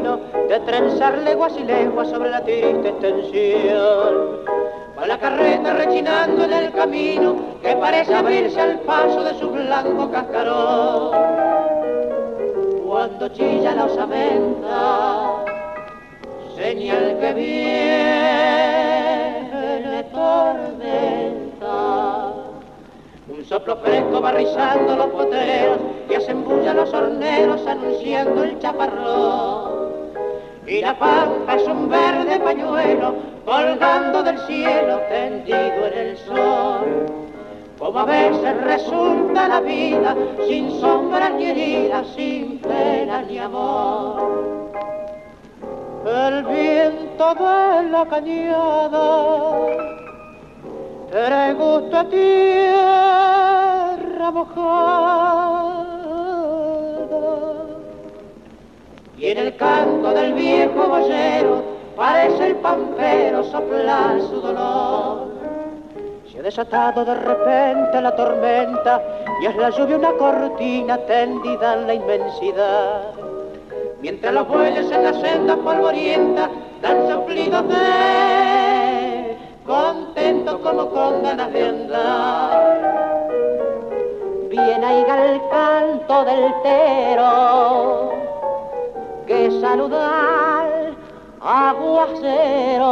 de trenzar leguas y leguas sobre la triste extensión. Va la carreta rechinando en el camino que parece abrirse al paso de su blanco cascarón. Cuando chilla la osamenta, señal que viene tormenta. Un soplo fresco va rizando los poteros que hacen bulla los horneros anunciando el chaparrón. Y la pampa es un verde pañuelo colgando del cielo tendido en el sol. Como a veces resulta la vida sin sombra ni herida, sin pena ni amor. El viento de la cañada trae gusto a tierra mojada. Y en el canto del viejo boyero parece el pampero soplar su dolor. Se ha desatado de repente la tormenta y es la lluvia una cortina tendida en la inmensidad. Mientras los bueyes en la senda polvorienta dan soplidos de contento como con ganas de andar. Viene ahí el canto del tero, que saluda al aguacero.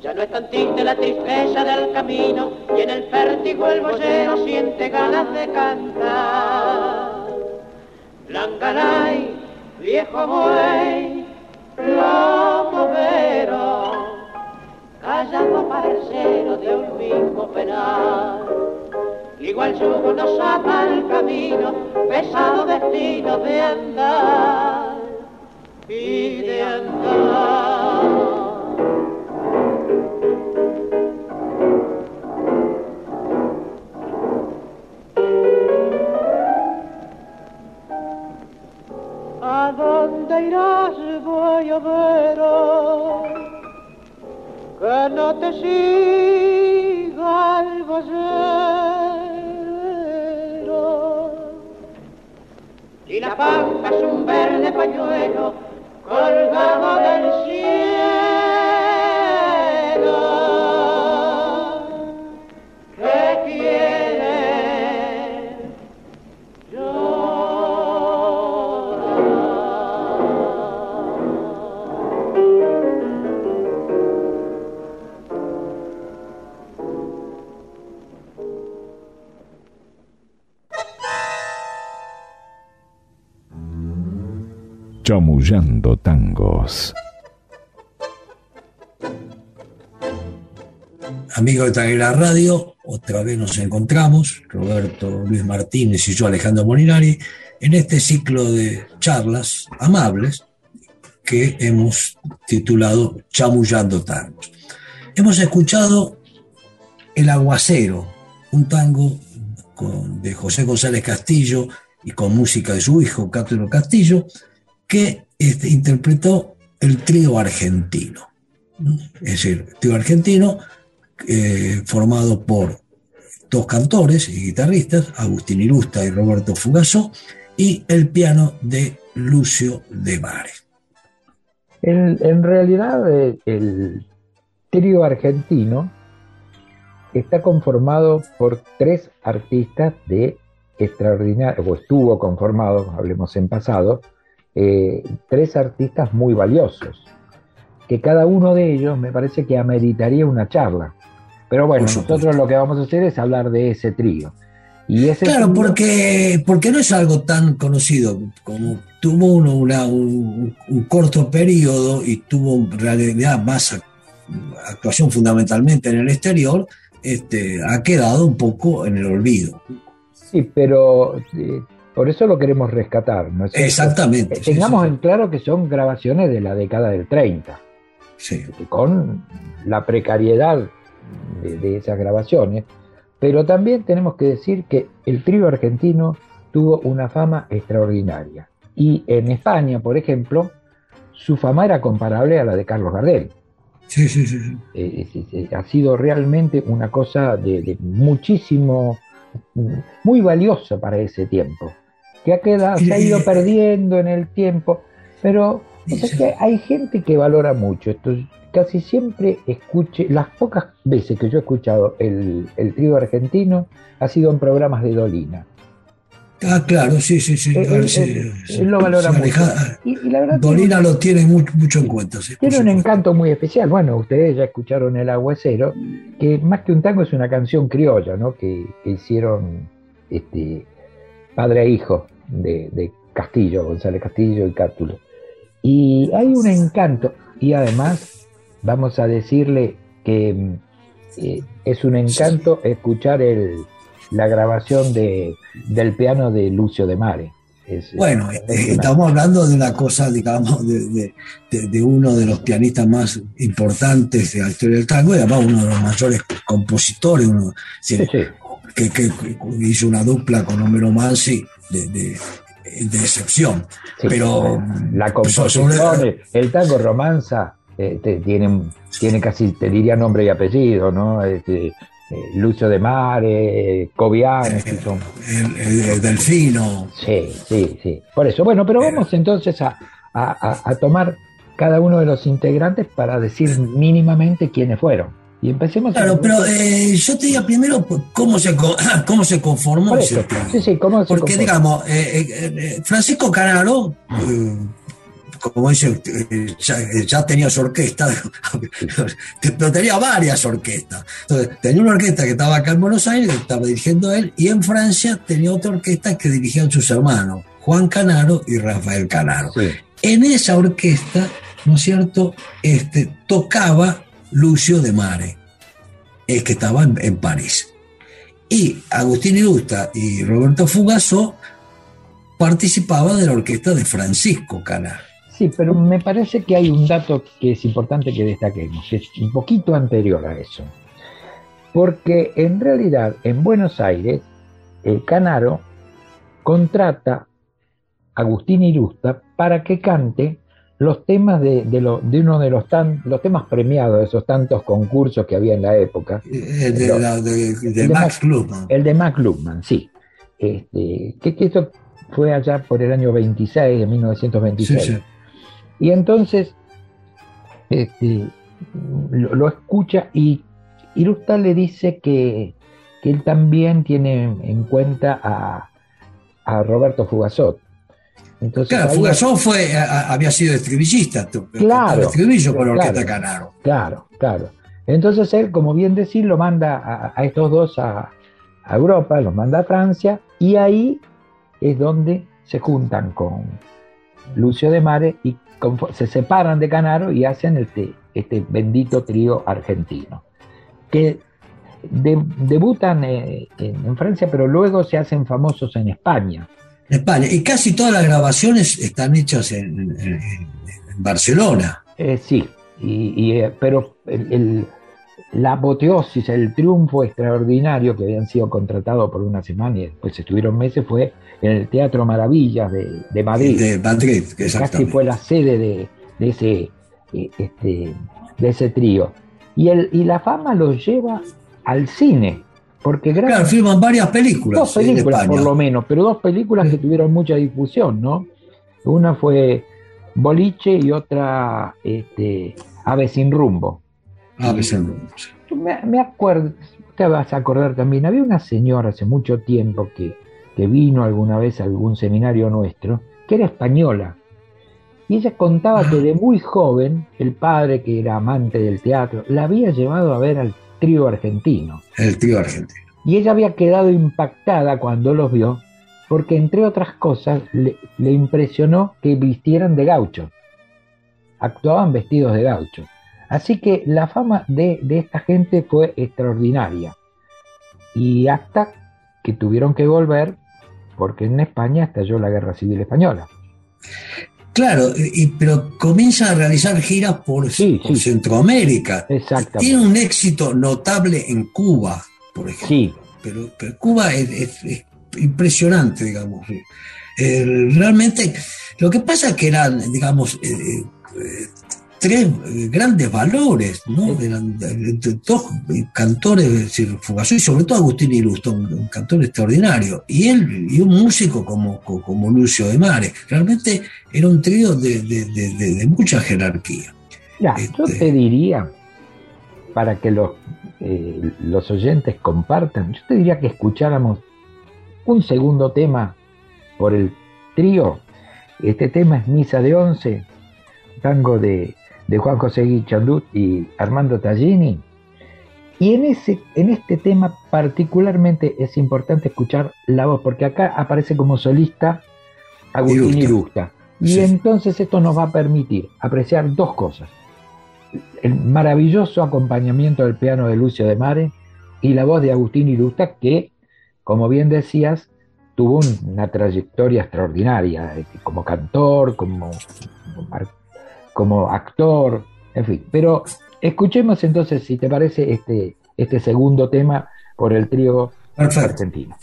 Ya no es tan triste la tristeza del camino y en el vértigo el boyero siente ganas de cantar. Blanca viejo buey, plomo vero callando parcero de un mismo penal. Igual yugo nos ata el camino, pesado destino de andar y de andar. ¿A dónde irás, voy a ver? que no te siga el Y pampa es un verde pañuelo colgado del Chamullando tangos. Amigos de la Radio, otra vez nos encontramos, Roberto Luis Martínez y yo, Alejandro Molinari, en este ciclo de charlas amables que hemos titulado Chamullando Tangos. Hemos escuchado El Aguacero, un tango de José González Castillo y con música de su hijo, Cátulo Castillo, que este, interpretó el trío argentino. Es decir, trío argentino eh, formado por dos cantores y guitarristas, Agustín Irusta y Roberto Fugaso, y el piano de Lucio de Mare. En, realidad, eh, el trío argentino está conformado por tres artistas de extraordinario, o estuvo conformado, hablemos en pasado, eh, tres artistas muy valiosos, que cada uno de ellos me parece que ameritaría una charla. Pero bueno, nosotros lo que vamos a hacer es hablar de ese trío. claro, porque, porque no es algo tan conocido como tuvo uno un, corto periodo y tuvo en realidad más actuación fundamentalmente en el exterior, este, ha quedado un poco en el olvido. Sí, pero eh, por eso lo queremos rescatar. ¿no Exactamente. tengamos en claro que son grabaciones de la década del 30, sí. con la precariedad de esas grabaciones pero también tenemos que decir que el trío argentino tuvo una fama extraordinaria. Y en España, por ejemplo, su fama era comparable a la de Carlos Gardel. Sí, sí, sí. Eh, ha sido realmente una cosa de, muchísimo, muy valiosa para ese tiempo, que ha quedado, se ha ido perdiendo en el tiempo, pero que hay gente que valora mucho esto casi siempre escuche, las pocas veces que yo he escuchado el, el trío argentino ha sido en programas de Dolina. Ah, claro, sí, sí, sí. Él, lo valora mucho. Y, la verdad Dolina lo tiene mucho, en cuenta. tiene un encanto muy especial. Bueno, ustedes ya escucharon El Aguacero, que más que un tango es una canción criolla, ¿no? Que, hicieron este, padre e hijo de, de Castillo, González Castillo y Cátulo. Y hay un encanto, y además vamos a decirle que eh, es un encanto escuchar el, la grabación de, del piano de Lucio de Mare. bueno, eh, estamos hablando de una cosa, digamos, de, de, uno de los pianistas más importantes de la historia del tango y además uno de los mayores compositores, uno, Que, que, hizo una dupla con Homero Mansi de, excepción. Pero la composición, el tango romanza este, tiene, tiene casi, te diría nombre y apellido, ¿no? Este, eh, Lucio de Mare, Cobian, el, Delfino. Sí, sí, sí. Por eso, bueno, pero vamos entonces a, tomar cada uno de los integrantes para decir mínimamente quiénes fueron. Y empecemos Claro, pero eh, yo te diría primero cómo se, cómo se conformó ese Sí, sí, cómo se Porque, digamos, eh, Francisco Canaro como dice, eh, ya, tenía su orquesta, pero tenía varias orquestas. Entonces, tenía una orquesta que estaba acá en Buenos Aires, que estaba dirigiendo él, y en Francia tenía otra orquesta que dirigían sus hermanos, Juan Canaro y Rafael Canaro. En esa orquesta, ¿no es cierto?, este, tocaba Lucio de Mare, que estaba en, París. Y Agustín Irusta y Roberto Fugazó participaban de la orquesta de Francisco Canaro. Sí, pero me parece que hay un dato que es importante que destaquemos, que es un poquito anterior a eso. Porque en realidad en Buenos Aires, el Canaro contrata a Agustín Irusta para que cante los temas de, uno de los, tan, los temas premiados de esos tantos concursos que había en la época. El de, Max Lubman. El de Max Lubman, sí. Este, que, esto fue allá por el año 26, de 1926. Sí, sí. Y entonces este, lo, escucha y Irusta le dice que, él también tiene en cuenta a, Roberto Fugazot. Entonces, claro, Fugazot fue, había sido estribillista, claro, estribillo con Orquesta Canaro. Claro, claro. Entonces él, como bien decir, lo manda a, estos dos a, a, Europa, los manda a Francia, y ahí es donde se juntan con Lucio de Mare y se separan de Canaro y hacen este, este bendito trío argentino, que debutan eh, en, Francia, pero luego se hacen famosos en España. España, y casi todas las grabaciones están hechas en, Barcelona. Eh, sí, y, eh, pero el, la apoteosis, el triunfo extraordinario que habían sido contratados por una semana y después estuvieron meses fue en el Teatro Maravillas de, Madrid. De Madrid, Casi fue la sede de, ese, eh, este, de ese trío. Y, el, y la fama los lleva al cine. Porque claro, filman varias películas. Dos películas por lo menos, pero dos películas que tuvieron mucha difusión, ¿no? Una fue Boliche y otra este, Ave sin rumbo. Ah, me, acuerdo, te vas a acordar también, había una señora hace mucho tiempo que, que vino alguna vez a algún seminario nuestro, que era española. Y ella contaba que de muy joven, el padre, que era amante del teatro, la había llevado a ver al trío argentino. El trío argentino. Y ella había quedado impactada cuando los vio, porque entre otras cosas le, impresionó que vistieran de gaucho. Actuaban vestidos de gaucho. Así que la fama de, de esta gente fue extraordinaria. Y hasta que tuvieron que volver porque en España estalló la Guerra Civil Española. Claro, y, pero comienza a realizar giras por, Centroamérica. Exactamente. Tiene un éxito notable en Cuba, por ejemplo. Sí. Pero, Cuba es, impresionante, digamos. Eh, realmente, lo que pasa es que eran, digamos, eh, eh, tres eh, grandes valores, ¿no? Eran dos cantores, es decir, y sobre todo Agustín Irusto, un, cantor extraordinario, y él, y un músico como, como Lucio de Mare. Realmente era un trío de, mucha jerarquía. Ya, yo este, te diría, para que los, eh, los oyentes compartan, yo te diría que escucháramos un segundo tema por el trío. Este tema es Misa de Once, tango de de Juan José Guichandut y Armando Tallini. Y en, ese, en este tema particularmente es importante escuchar la voz, porque acá aparece como solista Agustín Irusta. Y entonces esto nos va a permitir apreciar dos cosas. El maravilloso acompañamiento del piano de Lucio de Mare y la voz de Agustín Irusta, que, como bien decías, tuvo una trayectoria extraordinaria eh, como cantor, como, como como actor, en fin. Pero escuchemos entonces, si te parece, este, este segundo tema por el trío argentino.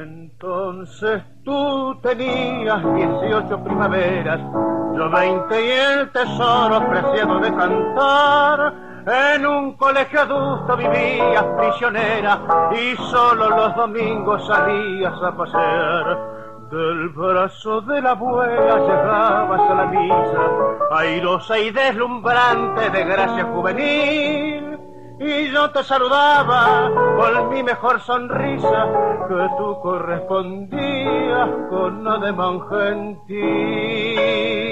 Entonces tú tenías 18 primaveras, yo 20 y el tesoro preciado de cantar en un colegio adulto vivías prisionera y solo los domingos salías a pasear. Del brazo de la abuela llegabas a la misa, airosa y deslumbrante de gracia juvenil. Y yo te saludaba con mi mejor sonrisa, que tú correspondías con ademán gentil.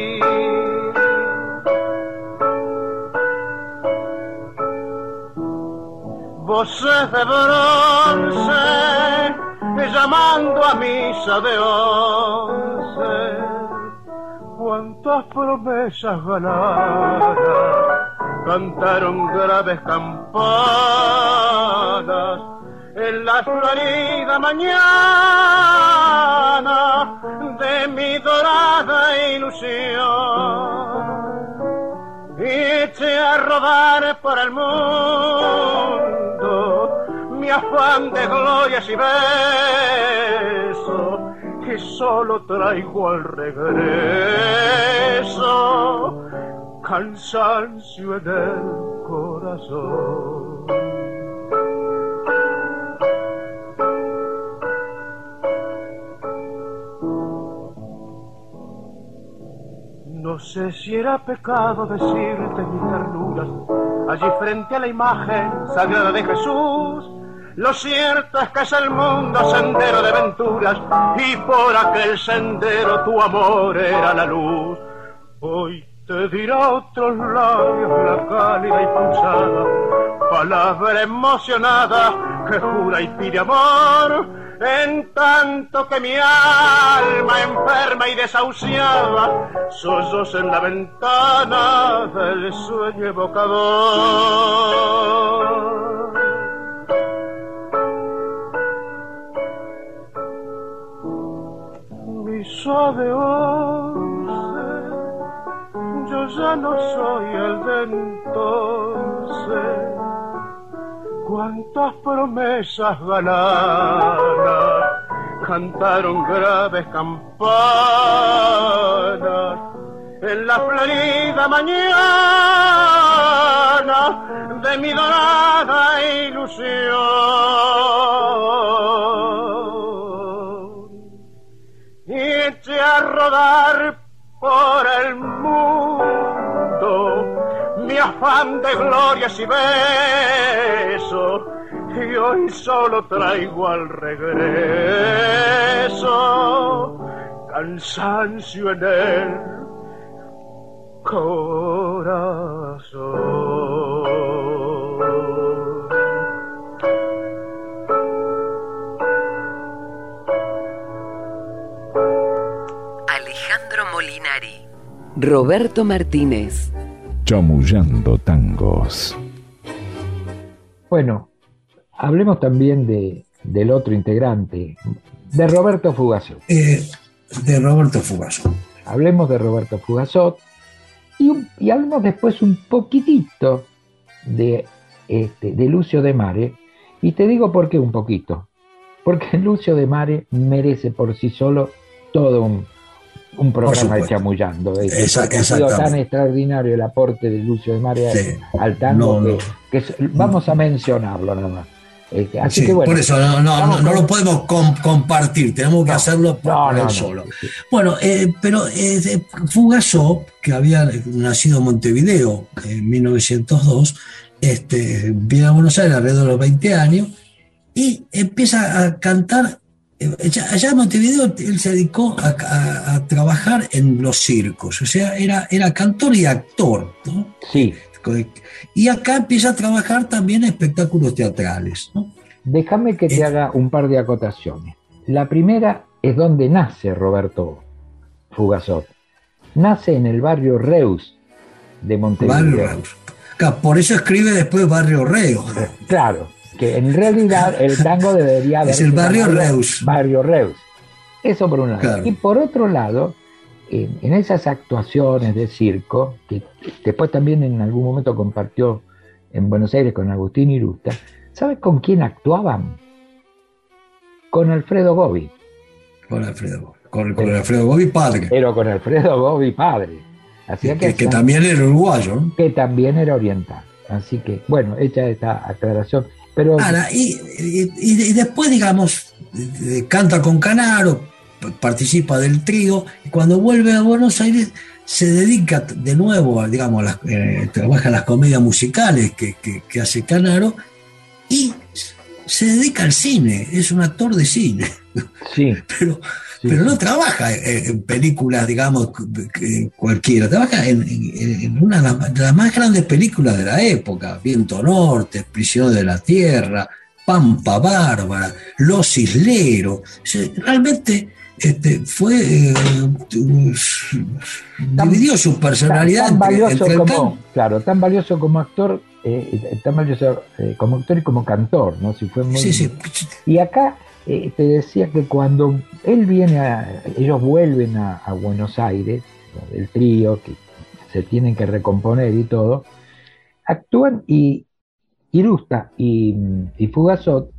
Voces de bronce, llamando a misa de once. Cuántas promesas ganadas cantaron graves campanas en la florida mañana de mi dorada ilusión. Y eché a rodar por el mundo mi afán de glorias y besos, que solo traigo al regreso cansancio en el corazón. No sé si era pecado decirte mis ternuras allí frente a la imagen sagrada de Jesús. Lo cierto es que es el mundo sendero de aventuras y por aquel sendero tu amor era la luz. Hoy te dirá otros labios la cálida y pulsada, palabra emocionada que jura y pide amor en tanto que mi alma enferma y desahuciada sosos en la ventana del sueño evocador. Suave once, yo ya no soy el de entonces cuántas promesas ganadas cantaron graves campanas en la florida mañana de mi dorada ilusión. Por el mundo mi afán de glorias y besos, y hoy solo traigo al regreso cansancio en el corazón. Roberto Martínez. Chamullando tangos. Bueno, hablemos también de, del otro integrante, de Roberto Fugazot. Eh, de Roberto Fugazot. Hablemos de Roberto Fugazot y, hablemos después un poquitito de, este, de Lucio de Mare. Y te digo por qué un poquito. Porque Lucio de Mare merece por sí solo todo un, un programa de chamullando. Porque ha sido tan extraordinario el aporte de Lucio de Mare Sí. al tango No, que, no. que es- vamos a mencionarlo nada más. Así Sí, que bueno. por eso no, no, no, lo podemos com- compartir, tenemos que hacerlo por él solo. Bueno, eh, pero eh, de- Fugazó, que había nacido en Montevideo en 1902, este, viene a Buenos Aires alrededor de los 20 años y empieza a cantar. Eh, Allá en Montevideo él se dedicó a, a- a trabajar en los circos, o sea, era, era cantor y actor. ¿no? Sí, Y acá empieza a trabajar también en espectáculos teatrales. ¿no? déjame que te Eh. haga un par de acotaciones. La primera es donde nace Roberto Fugazot. Nace en el barrio Reus de Montevideo. Barrio Reus. Por eso escribe después Barrio Reo. Claro, que en realidad el tango debería haber Es el barrio Reus. Barrio Reus. Eso por un lado. Claro. Y por otro lado, en, en esas actuaciones de circo, que después también en algún momento compartió en Buenos Aires con Agustín Irusta, ¿sabes con quién actuaban? Con Alfredo Gobi, Con Alfredo. Con, con Alfredo Gobi padre. pero con Alfredo Gobi padre. Así Que, también era uruguayo. que también era oriental. Así que, bueno, hecha esta aclaración. Y, después, digamos, canta con Canaro, participa del trío, y cuando vuelve a Buenos Aires se dedica de nuevo, digamos, a las, eh, trabaja las comedias musicales que- que hace Canaro, y se dedica al cine, es un actor de cine, sí, pero, sí, pero no trabaja en, películas, digamos, que- cualquiera, trabaja en, una de las, más grandes películas de la época, Viento Norte, Prisionero de la Tierra, Pampa Bárbara, Los Isleros. O sea, realmente este, fue, eh, Tan- dividió su personalidad tan, tan entre, valioso entre el como, can- claro, tan valioso como actor, eh, tan valioso eh, como actor y como cantor, ¿no? Si fue muy, Sí, sí, Y acá eh, te decía que cuando él viene a, ellos vuelven a, a Buenos Aires, el trío, que se tienen que recomponer y todo, actúan y Irusta y, y Fugazot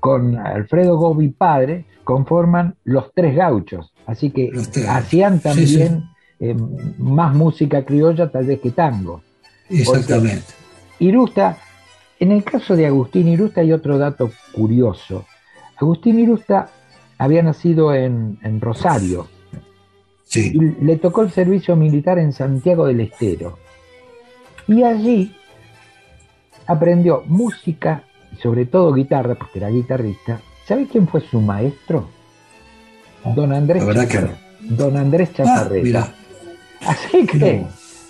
con Alfredo Gobi padre conforman los tres gauchos. Así que hacían. Sí, también eh, más música criolla tal vez que tango. exactamente. Irusta, en el caso de Agustín Irusta hay otro dato curioso. Agustín Irusta había nacido en, en Rosario Sí, y le tocó el servicio militar en Santiago del Estero. Y allí aprendió música y sobre todo guitarra, porque era guitarrista. ¿Sabe quién fue su maestro? Don Andrés La verdad que no. Don Andrés Ah, Chaparreta. mira, Así que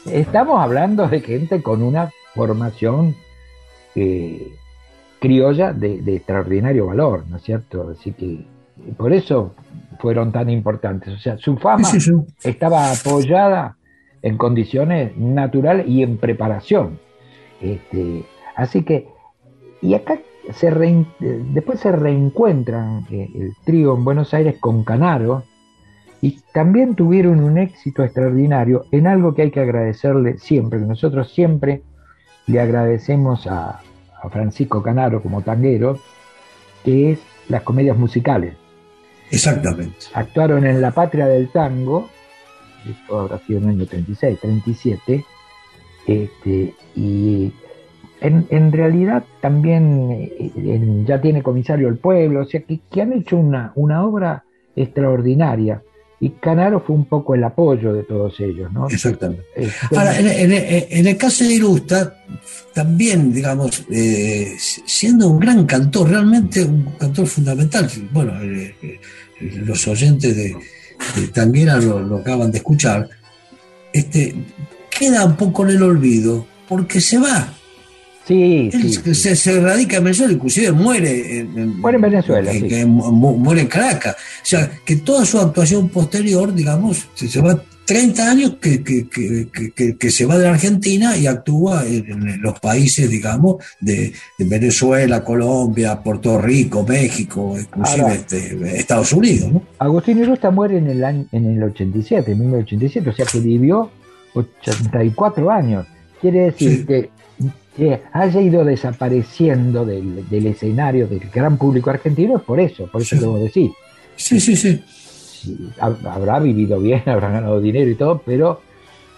estamos hablando de gente con una formación eh, criolla de, de extraordinario valor, ¿no es cierto? Así que por eso fueron tan importantes. O sea, su fama Sí, sí, sí. estaba apoyada en condiciones naturales y en preparación. Este, así que, y acá se después se reencuentran eh, el trío en Buenos Aires con Canaro y también tuvieron un éxito extraordinario en algo que hay que agradecerle siempre, que nosotros siempre le agradecemos a, a Francisco Canaro como tanguero, que es las comedias musicales exactamente. actuaron en La Patria del Tango, esto habrá sido en el año 36, 37, este, y en, en realidad también eh, en- ya tiene comisario el pueblo, o sea que, que han hecho una, una obra extraordinaria, y Canaro fue un poco el apoyo de todos ellos, ¿no? Exactamente. Este, Ahora, en, en- en el caso de Irusta, también, digamos, eh, siendo un gran cantor, realmente un cantor fundamental. Bueno, eh, eh, los oyentes de, Tanguera lo, acaban de escuchar, este, queda un poco en el olvido porque se va. Sí, se, se, radica en Venezuela, inclusive muere en, muere en Venezuela. muere en Caracas. O sea, que toda su actuación posterior, digamos, se, va 30 años que, que, se va de la Argentina y actúa en, los países, digamos, de, Venezuela, Colombia, Puerto Rico, México, inclusive este, Estados Unidos. ¿no? Agustín Irusta muere en el, año, en el 87, en 1987, o sea que vivió 84 años. Quiere decir que que haya ido desapareciendo del, escenario del gran público argentino es por eso, por eso debo decir. Sí, sí, sí. Habrá vivido bien, habrá ganado dinero y todo, pero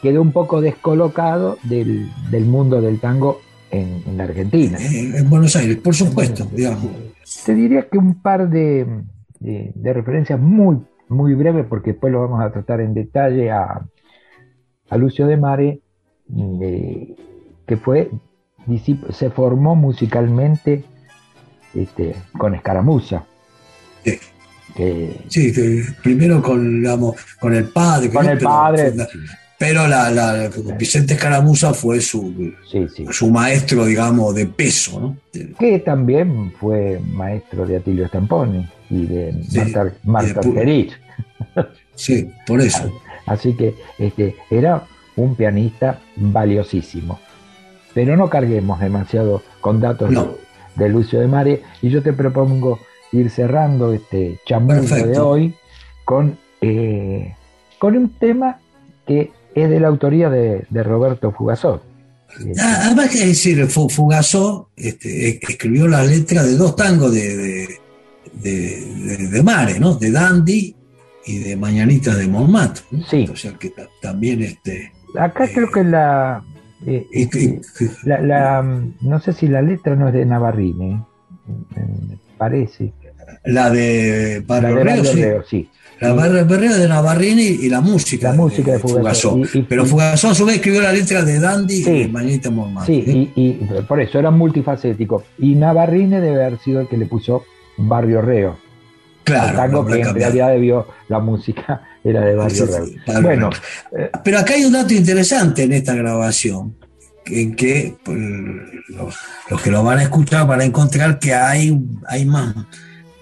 quedó un poco descolocado del, mundo del tango en, la Argentina. En, Buenos Aires, por supuesto, digamos. Te diría que un par de, referencias muy, muy breves, porque después lo vamos a tratar en detalle a, Lucio de Mare, eh, que fue se formó musicalmente este, con escaramuza. Sí. primero con, digamos, con el padre. Con el padre. Pero la, Vicente Escaramuza fue su, su maestro, digamos, de peso. ¿no? Que también fue maestro de Atilio Stamponi y de Marta, Marta Sí, por eso. Así que este, era un pianista valiosísimo. Pero no carguemos demasiado con datos de, Lucio de Mare y yo te propongo ir cerrando este chamuco de hoy con, eh, con un tema que es de la autoría de, Roberto Fugazó. Ah, además que decir, Fugazó este, escribió la letra de dos tangos de, de, Mare, ¿no? De Dandy y de Mañanita de Montmartre. Sí. O sea que también este. Acá creo que la, eh, este, la, no sé si la letra no es de Navarrini, me parece. La de Barrio sí. La Barrio de Navarrini y la música. La música de, Fugazó. Pero Fugazó a su vez escribió la letra de Dandy y y Mañita Sí, y, por eso era multifacético. Y Navarrini debe haber sido el que le puso Barrio Reo. Claro. que en realidad debió la música era de Barrio Bueno, eh, pero acá hay un dato interesante en esta grabación, en que pues, los, que lo van a escuchar van a encontrar que hay, hay más,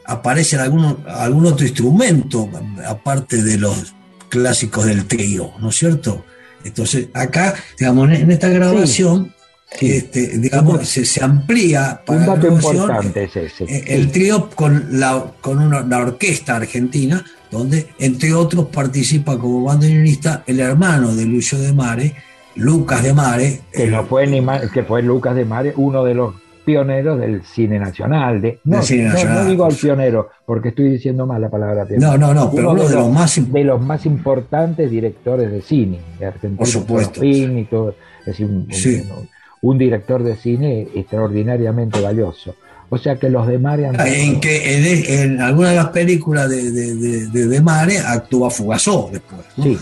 aparece algún, algún otro instrumento, aparte de los clásicos del trío, ¿no es cierto? Entonces, acá, digamos, en esta grabación, este, digamos, se, amplía para un dato importante es ese. Eh, el trío con, la, con una, la orquesta argentina, donde entre otros participa como bandoneonista el hermano de Lucio de Mare, Lucas de Mare. Que, no fue ni que fue Lucas de Mare, uno de los pioneros del cine nacional. De, no, no, digo al pionero, porque estoy diciendo mal la palabra pionero. No, no, no, pero uno, de, los, más de los más importantes directores de cine de Argentina. Por supuesto. Y todo, es decir, un, un director de cine extraordinariamente valioso. O sea que los de Mare han... En que en, alguna de las películas de, de, Mare actúa Fugazó después. Sí,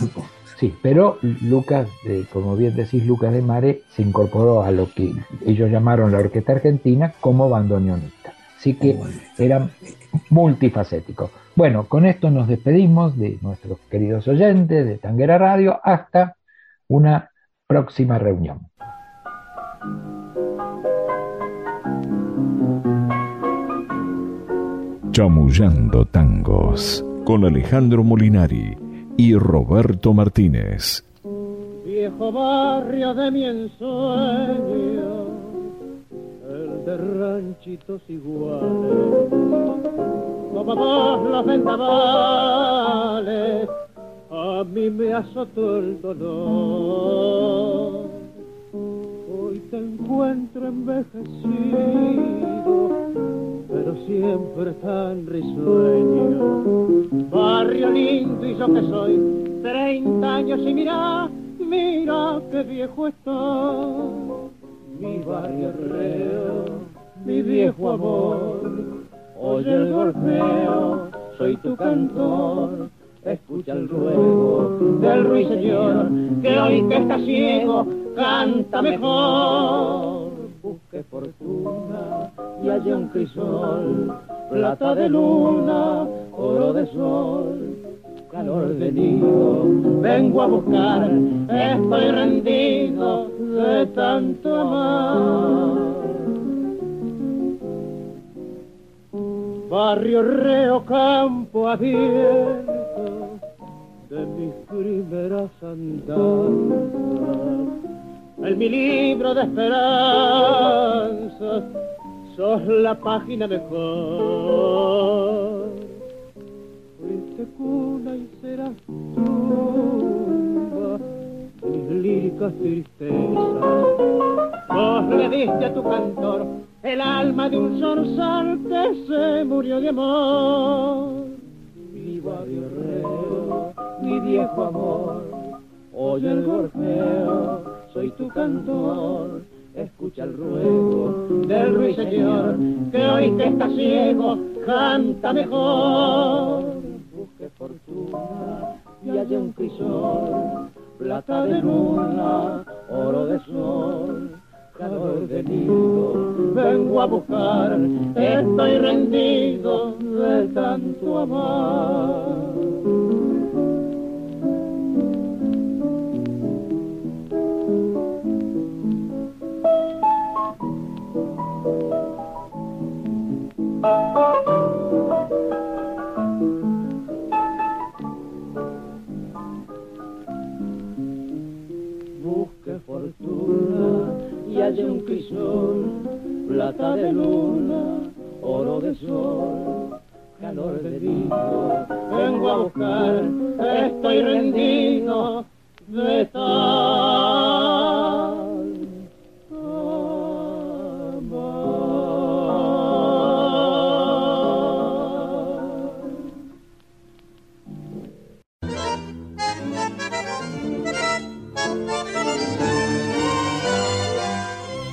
sí, pero Lucas, como bien decís, Lucas de Mare se incorporó a lo que ellos llamaron la Orquesta Argentina como bandoneonista. Así que eran multifacéticos. Bueno, con esto nos despedimos de nuestros queridos oyentes de Tanguera Radio hasta una próxima reunión. Chamullando Tangos con Alejandro Molinari y Roberto Martínez. Viejo barrio de mi ensueño, el de ranchitos iguales, como vos los vendavales, a mí me azotó el dolor. Hoy te encuentro envejecido pero siempre tan risueño. Barrio lindo y yo que soy, treinta años y mira, mira qué viejo estoy. Mi barrio reo, mi viejo amor, oye el golpeo, soy tu cantor. Escucha el ruego del ruiseñor, que hoy que está ciego, canta mejor busque fortuna y haya un crisol, plata de luna, oro de sol, calor de nido, vengo a buscar, estoy rendido de tanto amar. Barrio Reo, campo abierto de mis primeras andanzas, en mi libro de esperanzas, sos la página mejor fuiste cuna y serás tumba mis líricas tristezas. Vos le diste a tu cantor el alma de un zorzal que se murió de amor. Viva guerrero, mi viejo amor, oye el gorjeo, soy tu cantor. Escucha el ruego del ruiseñor, que hoy que está ciego, canta mejor busque fortuna y haya un crisol, plata de luna, oro de sol, calor de nido, vengo a buscar, estoy rendido de tanto amar. Hay un crisol, plata de luna, oro de sol, calor de vino. Vengo a buscar, estoy rendido de tal.